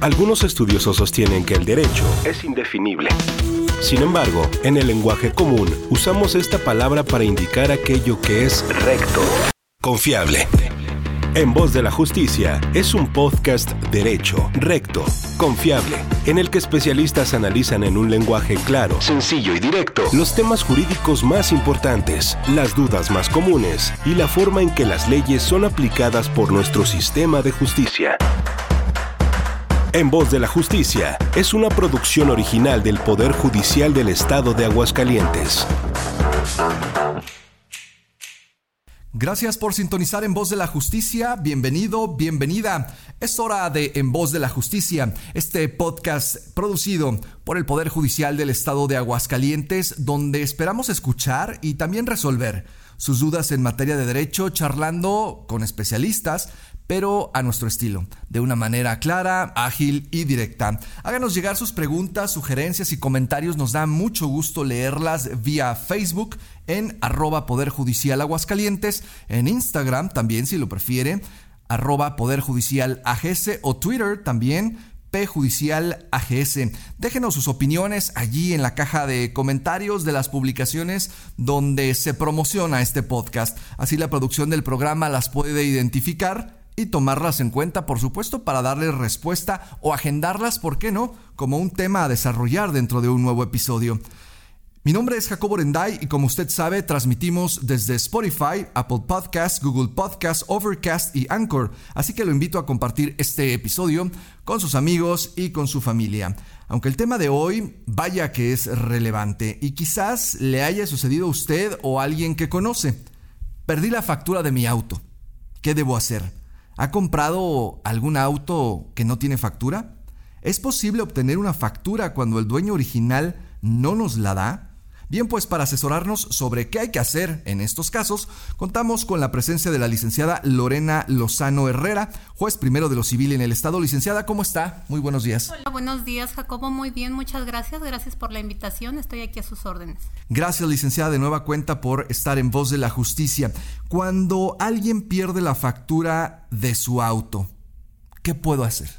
Algunos estudiosos sostienen que el derecho es indefinible. Sin embargo, en el lenguaje común usamos esta palabra para indicar aquello que es recto, confiable. En Voz de la Justicia es un podcast derecho, recto, confiable, en el que especialistas analizan en un lenguaje claro, sencillo y directo los temas jurídicos más importantes, las dudas más comunes y la forma en que las leyes son aplicadas por nuestro sistema de justicia. En Voz de la Justicia es una producción original del Poder Judicial del Estado de Aguascalientes. Gracias por sintonizar en Voz de la Justicia. Bienvenido, bienvenida. Es hora de En Voz de la Justicia, este podcast producido por el Poder Judicial del Estado de Aguascalientes, donde esperamos escuchar y también resolver sus dudas en materia de derecho, charlando con especialistas pero a nuestro estilo, de una manera clara, ágil y directa. Háganos llegar sus preguntas, sugerencias y comentarios, nos da mucho gusto leerlas vía Facebook en arroba Poder Judicial Aguascalientes, en Instagram también si lo prefiere, arroba Poder Judicial AGS o Twitter también, Judicial AGS. Déjenos sus opiniones allí en la caja de comentarios de las publicaciones donde se promociona este podcast. Así la producción del programa las puede identificar y tomarlas en cuenta, por supuesto, para darles respuesta o agendarlas, ¿por qué no?, como un tema a desarrollar dentro de un nuevo episodio. Mi nombre es Jacobo Renday y como usted sabe, transmitimos desde Spotify, Apple Podcasts, Google Podcasts, Overcast y Anchor, así que lo invito a compartir este episodio con sus amigos y con su familia. Aunque el tema de hoy vaya que es relevante y quizás le haya sucedido a usted o a alguien que conoce. Perdí la factura de mi auto. ¿Qué debo hacer? ¿Ha comprado algún auto que no tiene factura? ¿Es posible obtener una factura cuando el dueño original no nos la da? Bien, pues para asesorarnos sobre qué hay que hacer en estos casos, contamos con la presencia de la licenciada Lorena Lozano Herrera, juez primero de lo civil en el Estado. Licenciada, ¿cómo está? Muy buenos días. Hola, buenos días, Jacobo. Muy bien, muchas gracias. Gracias por la invitación. Estoy aquí a sus órdenes. Gracias, licenciada, de nueva cuenta por estar en voz de la justicia. Cuando alguien pierde la factura de su auto, ¿qué puedo hacer?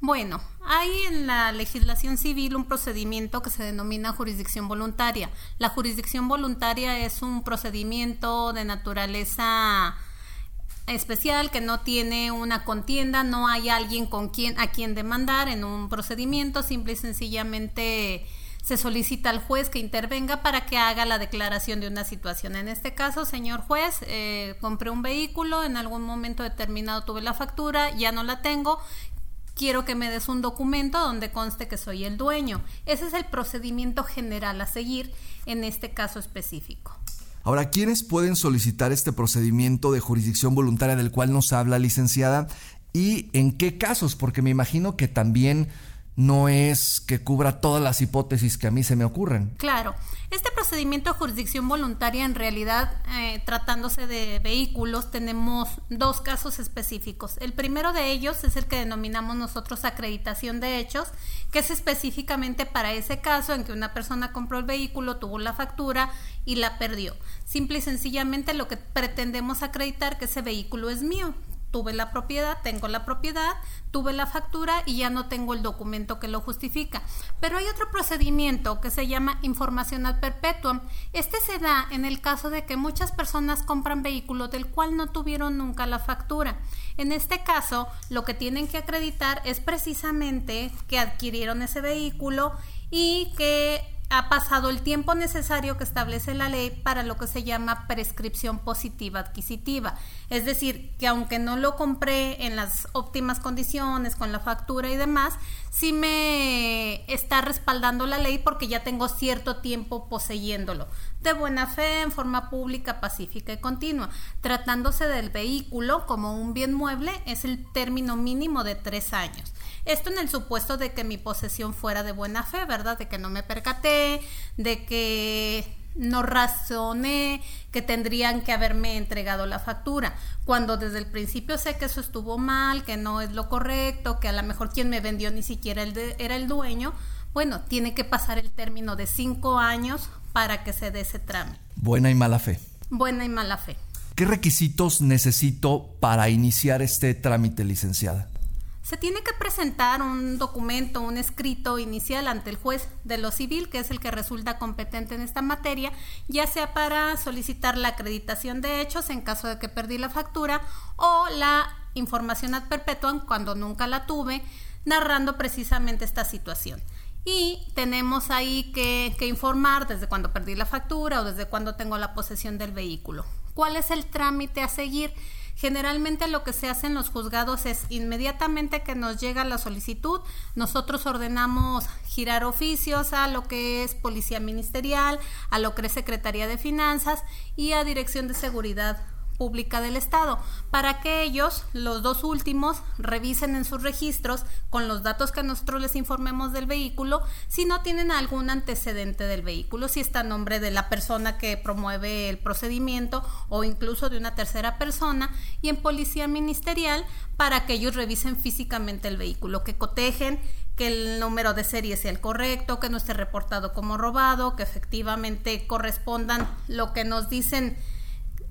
Bueno, hay en la legislación civil un procedimiento que se denomina jurisdicción voluntaria. La jurisdicción voluntaria es un procedimiento de naturaleza especial que no tiene una contienda, no hay alguien con quien a quien demandar en un procedimiento, simple y sencillamente se solicita al juez que intervenga para que haga la declaración de una situación. En este caso, señor juez, eh, compré un vehículo, en algún momento determinado tuve la factura, ya no la tengo, quiero que me des un documento donde conste que soy el dueño. Ese es el procedimiento general a seguir en este caso específico. Ahora, ¿quiénes pueden solicitar este procedimiento de jurisdicción voluntaria del cual nos habla, licenciada? ¿Y en qué casos? Porque me imagino que también no es que cubra todas las hipótesis que a mí se me ocurren. Claro, este procedimiento de jurisdicción voluntaria en realidad, eh, tratándose de vehículos, tenemos dos casos específicos. El primero de ellos es el que denominamos nosotros acreditación de hechos, que es específicamente para ese caso en que una persona compró el vehículo, tuvo la factura y la perdió. Simple y sencillamente lo que pretendemos acreditar que ese vehículo es mío, tuve la propiedad, tengo la propiedad, tuve la factura y ya no tengo el documento que lo justifica. Pero hay otro procedimiento que se llama información ad perpetuum. Este se da en el caso de que muchas personas compran vehículos del cual no tuvieron nunca la factura. En este caso, lo que tienen que acreditar es precisamente que adquirieron ese vehículo y que ha pasado el tiempo necesario que establece la ley para lo que se llama prescripción positiva adquisitiva. Es decir, que aunque no lo compré en las óptimas condiciones, con la factura y demás, sí me está respaldando la ley porque ya tengo cierto tiempo poseyéndolo. De buena fe, en forma pública, pacífica y continua. Tratándose del vehículo como un bien mueble, es el término mínimo de tres años. Esto en el supuesto de que mi posesión fuera de buena fe, ¿verdad? De que no me percaté, de que no razoné que tendrían que haberme entregado la factura, cuando desde el principio sé que eso estuvo mal, que no es lo correcto, que a lo mejor quien me vendió ni siquiera era el dueño, bueno, tiene que pasar el término de cinco años para que se dé ese trámite. Buena y mala fe. Buena y mala fe. ¿Qué requisitos necesito para iniciar este trámite, licenciada? Se tiene que presentar un documento, un escrito inicial ante el juez de lo civil, que es el que resulta competente en esta materia, ya sea para solicitar la acreditación de hechos en caso de que perdí la factura o la información ad perpetuum cuando nunca la tuve, narrando precisamente esta situación. Y tenemos ahí que, que informar desde cuando perdí la factura o desde cuando tengo la posesión del vehículo. ¿Cuál es el trámite a seguir? Generalmente lo que se hace en los juzgados es inmediatamente que nos llega la solicitud, nosotros ordenamos girar oficios a lo que es Policía Ministerial, a lo que es Secretaría de Finanzas y a Dirección de Seguridad Pública del Estado, para que ellos, los dos últimos, revisen en sus registros con los datos que nosotros les informemos del vehículo, si no tienen algún antecedente del vehículo, si está a nombre de la persona que promueve el procedimiento o incluso de una tercera persona, y en Policía Ministerial para que ellos revisen físicamente el vehículo, que cotejen que el número de serie sea el correcto, que no esté reportado como robado, que efectivamente correspondan lo que nos dicen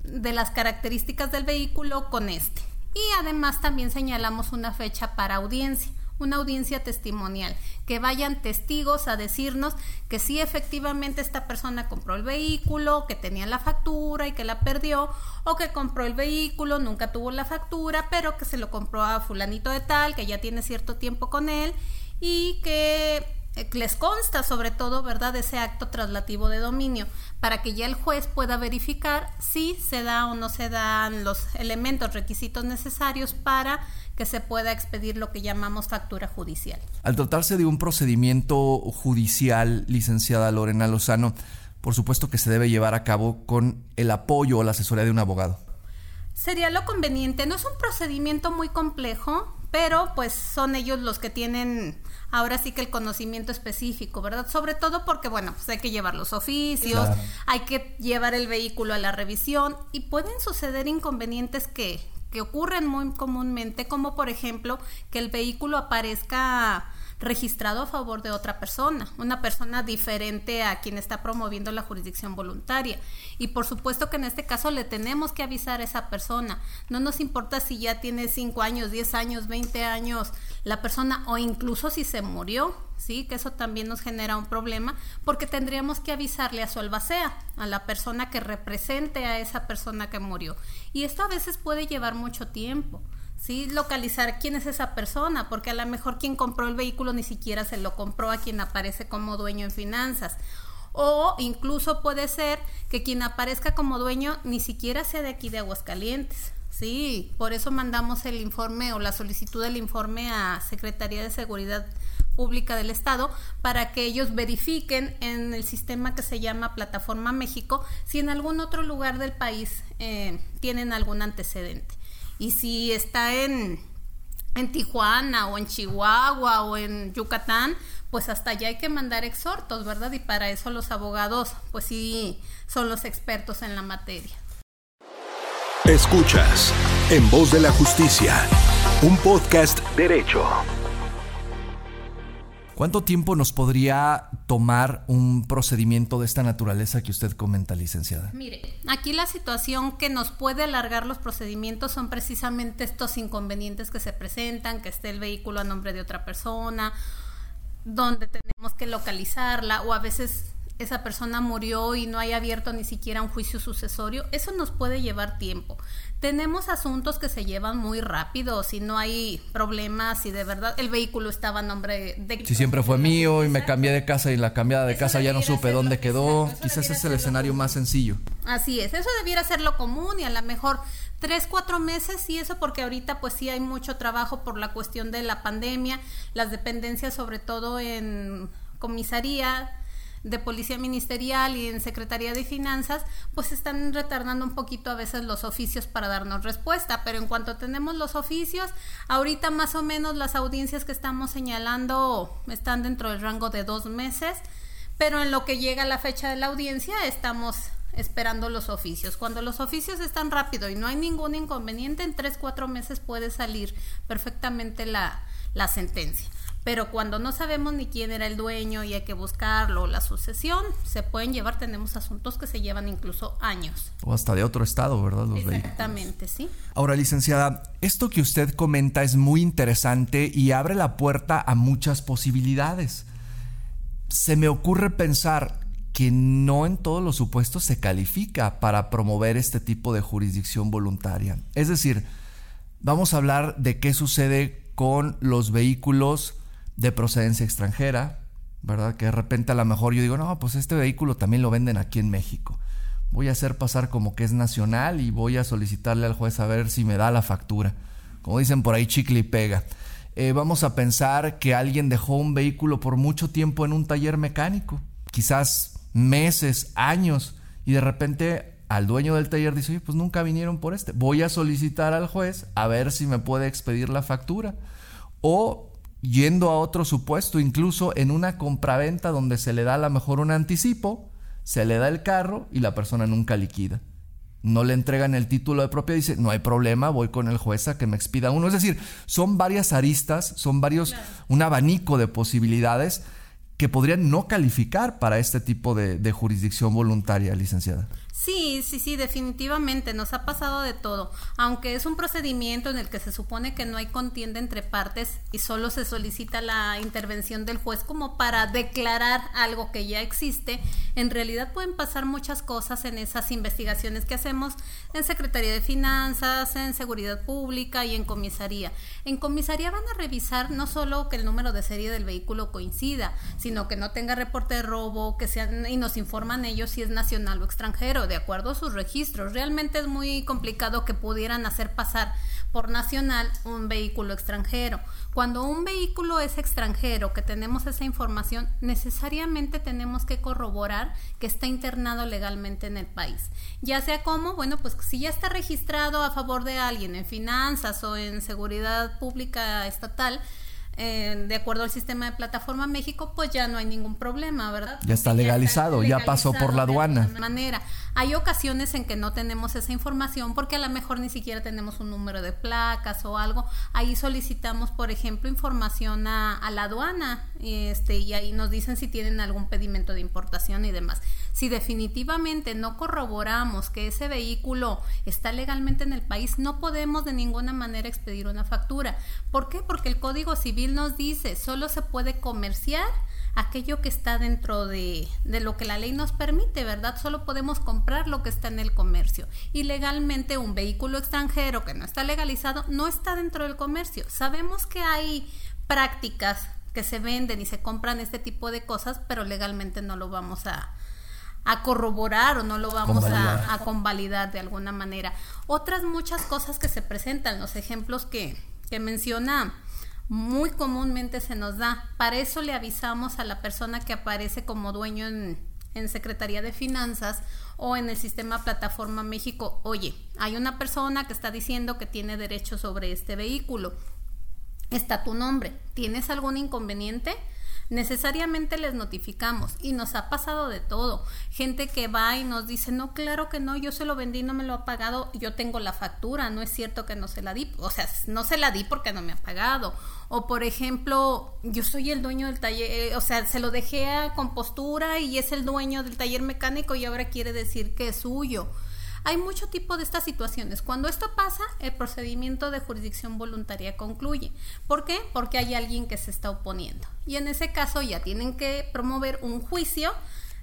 de las características del vehículo con este. Y además también señalamos una fecha para audiencia, una audiencia testimonial, que vayan testigos a decirnos que sí efectivamente esta persona compró el vehículo, que tenía la factura y que la perdió, o que compró el vehículo, nunca tuvo la factura, pero que se lo compró a fulanito de tal, que ya tiene cierto tiempo con él y que les consta sobre todo, ¿verdad?, ese acto traslativo de dominio, para que ya el juez pueda verificar si se da o no se dan los elementos, requisitos necesarios para que se pueda expedir lo que llamamos factura judicial. Al tratarse de un procedimiento judicial, licenciada Lorena Lozano, por supuesto que se debe llevar a cabo con el apoyo o la asesoría de un abogado. Sería lo conveniente, no es un procedimiento muy complejo, pero pues son ellos los que tienen ahora sí que el conocimiento específico, ¿verdad? Sobre todo porque, bueno, pues hay que llevar los oficios, hay que llevar el vehículo a la revisión y pueden suceder inconvenientes que, que ocurren muy comúnmente, como por ejemplo que el vehículo aparezca registrado a favor de otra persona, una persona diferente a quien está promoviendo la jurisdicción voluntaria. Y por supuesto que en este caso le tenemos que avisar a esa persona. No nos importa si ya tiene 5 años, 10 años, 20 años la persona o incluso si se murió, ¿sí? Que eso también nos genera un problema porque tendríamos que avisarle a su albacea, a la persona que represente a esa persona que murió. Y esto a veces puede llevar mucho tiempo. ¿sí? Localizar quién es esa persona, porque a lo mejor quien compró el vehículo ni siquiera se lo compró a quien aparece como dueño en finanzas. O incluso puede ser que quien aparezca como dueño ni siquiera sea de aquí de Aguascalientes. Sí, por eso mandamos el informe o la solicitud del informe a Secretaría de Seguridad Pública del Estado para que ellos verifiquen en el sistema que se llama Plataforma México si en algún otro lugar del país eh, tienen algún antecedente. Y si está en, en Tijuana o en Chihuahua o en Yucatán, pues hasta allá hay que mandar exhortos, ¿verdad? Y para eso los abogados, pues sí, son los expertos en la materia. Escuchas En Voz de la Justicia, un podcast derecho. ¿Cuánto tiempo nos podría tomar un procedimiento de esta naturaleza que usted comenta, licenciada? Mire, aquí la situación que nos puede alargar los procedimientos son precisamente estos inconvenientes que se presentan, que esté el vehículo a nombre de otra persona, donde tenemos que localizarla o a veces esa persona murió y no hay abierto ni siquiera un juicio sucesorio, eso nos puede llevar tiempo. Tenemos asuntos que se llevan muy rápido, si no hay problemas, si de verdad el vehículo estaba a nombre de... Si siempre fue mío y me cambié de casa y la cambiada de casa ya no supe dónde quedó, quizás es el escenario más sencillo. Así es, eso debiera ser lo común y a lo mejor tres, cuatro meses y eso porque ahorita pues sí hay mucho trabajo por la cuestión de la pandemia, las dependencias sobre todo en comisaría, de Policía Ministerial y en Secretaría de Finanzas, pues están retardando un poquito a veces los oficios para darnos respuesta, pero en cuanto tenemos los oficios, ahorita más o menos las audiencias que estamos señalando están dentro del rango de dos meses, pero en lo que llega la fecha de la audiencia estamos esperando los oficios. Cuando los oficios están rápido y no hay ningún inconveniente, en tres, cuatro meses puede salir perfectamente la, la sentencia. Pero cuando no sabemos ni quién era el dueño y hay que buscarlo, la sucesión, se pueden llevar, tenemos asuntos que se llevan incluso años. O hasta de otro estado, ¿verdad? Los Exactamente, sí. Ahora, licenciada, esto que usted comenta es muy interesante y abre la puerta a muchas posibilidades. Se me ocurre pensar que no en todos los supuestos se califica para promover este tipo de jurisdicción voluntaria. Es decir, vamos a hablar de qué sucede con los vehículos de procedencia extranjera, ¿verdad? Que de repente a lo mejor yo digo, no, pues este vehículo también lo venden aquí en México. Voy a hacer pasar como que es nacional y voy a solicitarle al juez a ver si me da la factura. Como dicen por ahí, chicle y pega. Eh, vamos a pensar que alguien dejó un vehículo por mucho tiempo en un taller mecánico, quizás meses, años, y de repente al dueño del taller dice, oye, pues nunca vinieron por este. Voy a solicitar al juez a ver si me puede expedir la factura. O yendo a otro supuesto, incluso en una compraventa donde se le da a lo mejor un anticipo, se le da el carro y la persona nunca liquida. No le entregan el título de propiedad y dice, no hay problema, voy con el juez a que me expida uno. Es decir, son varias aristas, son varios, un abanico de posibilidades que podrían no calificar para este tipo de, de jurisdicción voluntaria, licenciada. Sí, sí, sí, definitivamente nos ha pasado de todo. Aunque es un procedimiento en el que se supone que no hay contienda entre partes y solo se solicita la intervención del juez como para declarar algo que ya existe, en realidad pueden pasar muchas cosas en esas investigaciones que hacemos en Secretaría de Finanzas, en Seguridad Pública y en comisaría. En comisaría van a revisar no solo que el número de serie del vehículo coincida, sino que no tenga reporte de robo, que sean y nos informan ellos si es nacional o extranjero de acuerdo a sus registros. Realmente es muy complicado que pudieran hacer pasar por nacional un vehículo extranjero. Cuando un vehículo es extranjero, que tenemos esa información, necesariamente tenemos que corroborar que está internado legalmente en el país. Ya sea como, bueno, pues si ya está registrado a favor de alguien en finanzas o en seguridad pública estatal, eh, de acuerdo al sistema de plataforma México, pues ya no hay ningún problema, ¿verdad? Ya está legalizado, ya, pasó por la aduana. De manera. Hay ocasiones en que no tenemos esa información porque a lo mejor ni siquiera tenemos un número de placas o algo. Ahí solicitamos, por ejemplo, información a, a la aduana este, y ahí nos dicen si tienen algún pedimento de importación y demás. Si definitivamente no corroboramos que ese vehículo está legalmente en el país, no podemos de ninguna manera expedir una factura. ¿Por qué? Porque el Código Civil nos dice, solo se puede comerciar aquello que está dentro de, de, lo que la ley nos permite, ¿verdad? Solo podemos comprar lo que está en el comercio. Y legalmente un vehículo extranjero que no está legalizado no está dentro del comercio. Sabemos que hay prácticas que se venden y se compran este tipo de cosas, pero legalmente no lo vamos a, a corroborar o no lo vamos a, convalidar de alguna manera. Otras muchas cosas que se presentan, los ejemplos que, que menciona muy comúnmente se nos da. Para eso le avisamos a la persona que aparece como dueño en, en Secretaría de Finanzas o en el sistema Plataforma México, oye, hay una persona que está diciendo que tiene derecho sobre este vehículo. Está tu nombre. ¿Tienes algún inconveniente? Necesariamente les notificamos y nos ha pasado de todo. Gente que va y nos dice, no, claro que no, yo se lo vendí, no me lo ha pagado, yo tengo la factura, no es cierto que no se la di, o sea, no se la di porque no me ha pagado. O por ejemplo, yo soy el dueño del taller, eh, o sea, se lo dejé a compostura y es el dueño del taller mecánico y ahora quiere decir que es suyo. Hay mucho tipo de estas situaciones. Cuando esto pasa, el procedimiento de jurisdicción voluntaria concluye. ¿Por qué? Porque hay alguien que se está oponiendo. Y en ese caso ya tienen que promover un juicio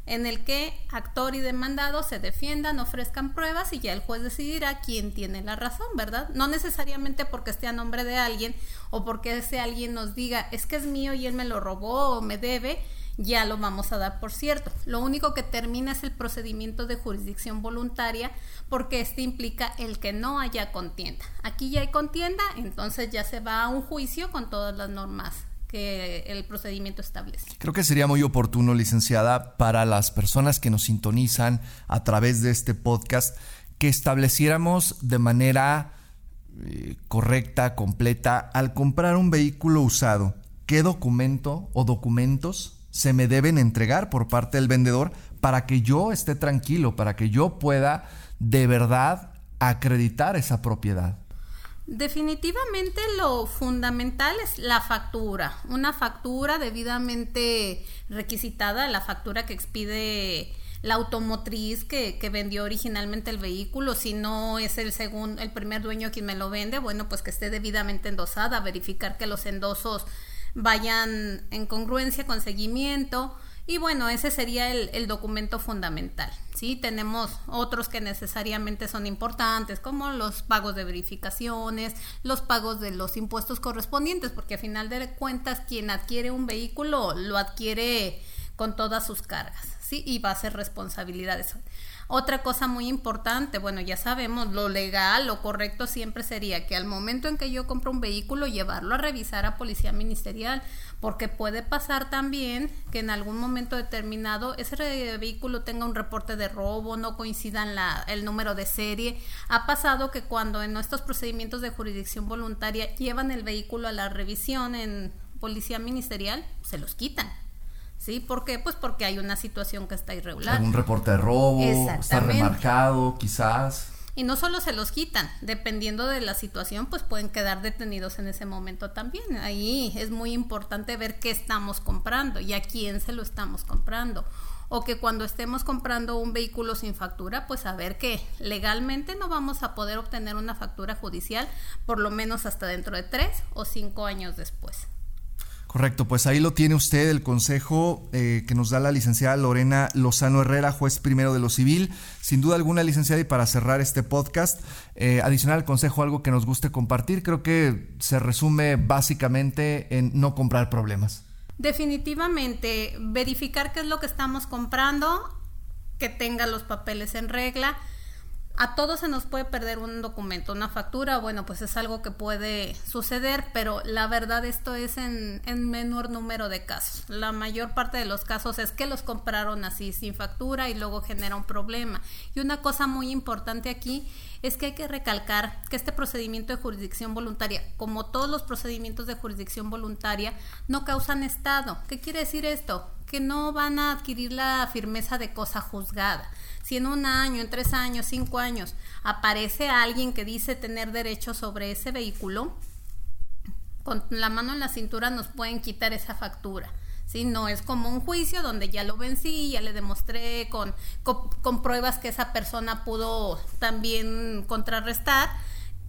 en el que actor y demandado se defiendan, ofrezcan pruebas y ya el juez decidirá quién tiene la razón, ¿verdad? No necesariamente porque esté a nombre de alguien o porque ese alguien nos diga es que es mío y él me lo robó o me debe, ya lo vamos a dar por cierto. Lo único que termina es el procedimiento de jurisdicción voluntaria porque este implica el que no haya contienda. Aquí ya hay contienda, entonces ya se va a un juicio con todas las normas que el procedimiento establece. Creo que sería muy oportuno, licenciada, para las personas que nos sintonizan a través de este podcast, que estableciéramos de manera eh, correcta, completa, al comprar un vehículo usado, qué documento o documentos se me deben entregar por parte del vendedor para que yo esté tranquilo, para que yo pueda de verdad acreditar esa propiedad. Definitivamente lo fundamental es la factura, una factura debidamente requisitada, la factura que expide la automotriz que, que, vendió originalmente el vehículo, si no es el segundo, el primer dueño quien me lo vende, bueno, pues que esté debidamente endosada, verificar que los endosos vayan en congruencia con seguimiento, y bueno, ese sería el, documento fundamental. ¿sí? Tenemos otros que necesariamente son importantes, como los pagos de verificaciones, los pagos de los impuestos correspondientes, porque a final de cuentas quien adquiere un vehículo lo adquiere con todas sus cargas, ¿sí? Y va a ser responsabilidades. Otra cosa muy importante, bueno, ya sabemos, lo legal, lo correcto siempre sería que al momento en que yo compro un vehículo, llevarlo a revisar a policía ministerial, porque puede pasar también que en algún momento determinado ese vehículo tenga un reporte de robo, no coincidan la, el número de serie. Ha pasado que cuando en nuestros procedimientos de jurisdicción voluntaria llevan el vehículo a la revisión en policía ministerial, se los quitan ¿Sí? ¿Por qué? Pues porque hay una situación que está irregular. Un reporte de robo, está remarcado, quizás. Y no solo se los quitan, dependiendo de la situación, pues pueden quedar detenidos en ese momento también. Ahí es muy importante ver qué estamos comprando y a quién se lo estamos comprando. O que cuando estemos comprando un vehículo sin factura, pues saber que legalmente no vamos a poder obtener una factura judicial por lo menos hasta dentro de tres o cinco años después. Correcto, pues ahí lo tiene usted, el consejo eh, que nos da la licenciada Lorena Lozano Herrera, juez primero de lo civil. Sin duda alguna, licenciada, y para cerrar este podcast, eh, adicional al consejo, algo que nos guste compartir, creo que se resume básicamente en no comprar problemas. Definitivamente, verificar qué es lo que estamos comprando, que tenga los papeles en regla a todos se nos puede perder un documento, una factura, bueno, pues es algo que puede suceder, pero la verdad esto es en, en, menor número de casos. La mayor parte de los casos es que los compraron así sin factura y luego genera un problema. Y una cosa muy importante aquí es que hay que recalcar que este procedimiento de jurisdicción voluntaria, como todos los procedimientos de jurisdicción voluntaria, no causan estado. ¿Qué quiere decir esto? Que no van a adquirir la firmeza de cosa juzgada si en un año, en tres años, cinco años aparece alguien que dice tener derecho sobre ese vehículo, con la mano en la cintura nos pueden quitar esa factura. ¿sí? No es como un juicio donde ya lo vencí, ya le demostré con, con, pruebas que esa persona pudo también contrarrestar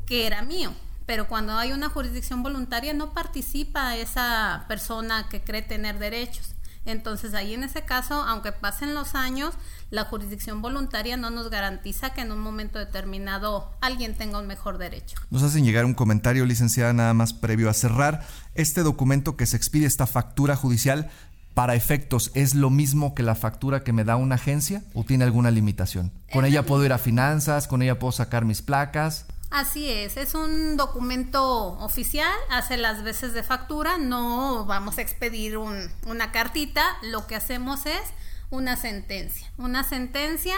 que era mío. Pero cuando hay una jurisdicción voluntaria no participa esa persona que cree tener derechos. Entonces ahí en ese caso, aunque pasen los años, la jurisdicción voluntaria no nos garantiza que en un momento determinado alguien tenga un mejor derecho. Nos hacen llegar un comentario, licenciada, nada más previo a cerrar. Este documento que se expide, esta factura judicial, para efectos, ¿es lo mismo que la factura que me da una agencia o tiene alguna limitación? ¿Con ella puedo ir a finanzas? ¿Con ella puedo sacar mis placas? Así es, es un documento oficial, hace las veces de factura, no vamos a expedir una cartita, lo que hacemos es una sentencia, una sentencia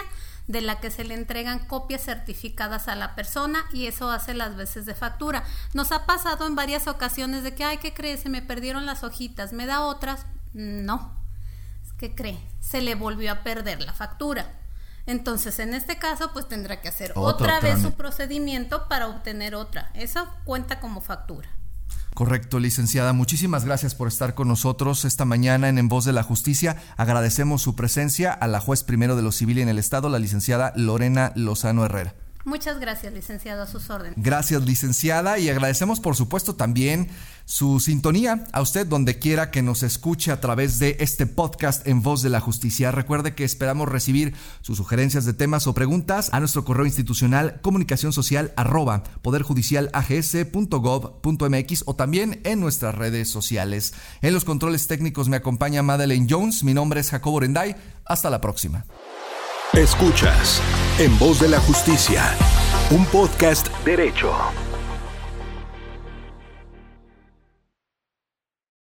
de la que se le entregan copias certificadas a la persona y eso hace las veces de factura. Nos ha pasado en varias ocasiones de que, ay, ¿qué crees? Se me perdieron las hojitas, ¿me da otras? No. ¿Qué cree? Se le volvió a perder la factura. Entonces, en este caso, pues tendrá que hacer otra vez su procedimiento para obtener otra. Eso cuenta como factura. Correcto, licenciada. Muchísimas gracias por estar con nosotros esta mañana en En Voz de la Justicia. Agradecemos su presencia a la juez primero de lo civil en el Estado, la licenciada Lorena Lozano Herrera. Muchas gracias, licenciado, a sus órdenes. Gracias, licenciada, y agradecemos, por supuesto, también su sintonía a usted donde quiera que nos escuche a través de este podcast en Voz de la Justicia. Recuerde que esperamos recibir sus sugerencias de temas o preguntas a nuestro correo institucional comunicación social arroba poderjudicialags.gov.mx o también en nuestras redes sociales. En los controles técnicos me acompaña Madeleine Jones. Mi nombre es Jacobo Renday. Hasta la próxima. Escuchas En Voz de la Justicia, un podcast derecho.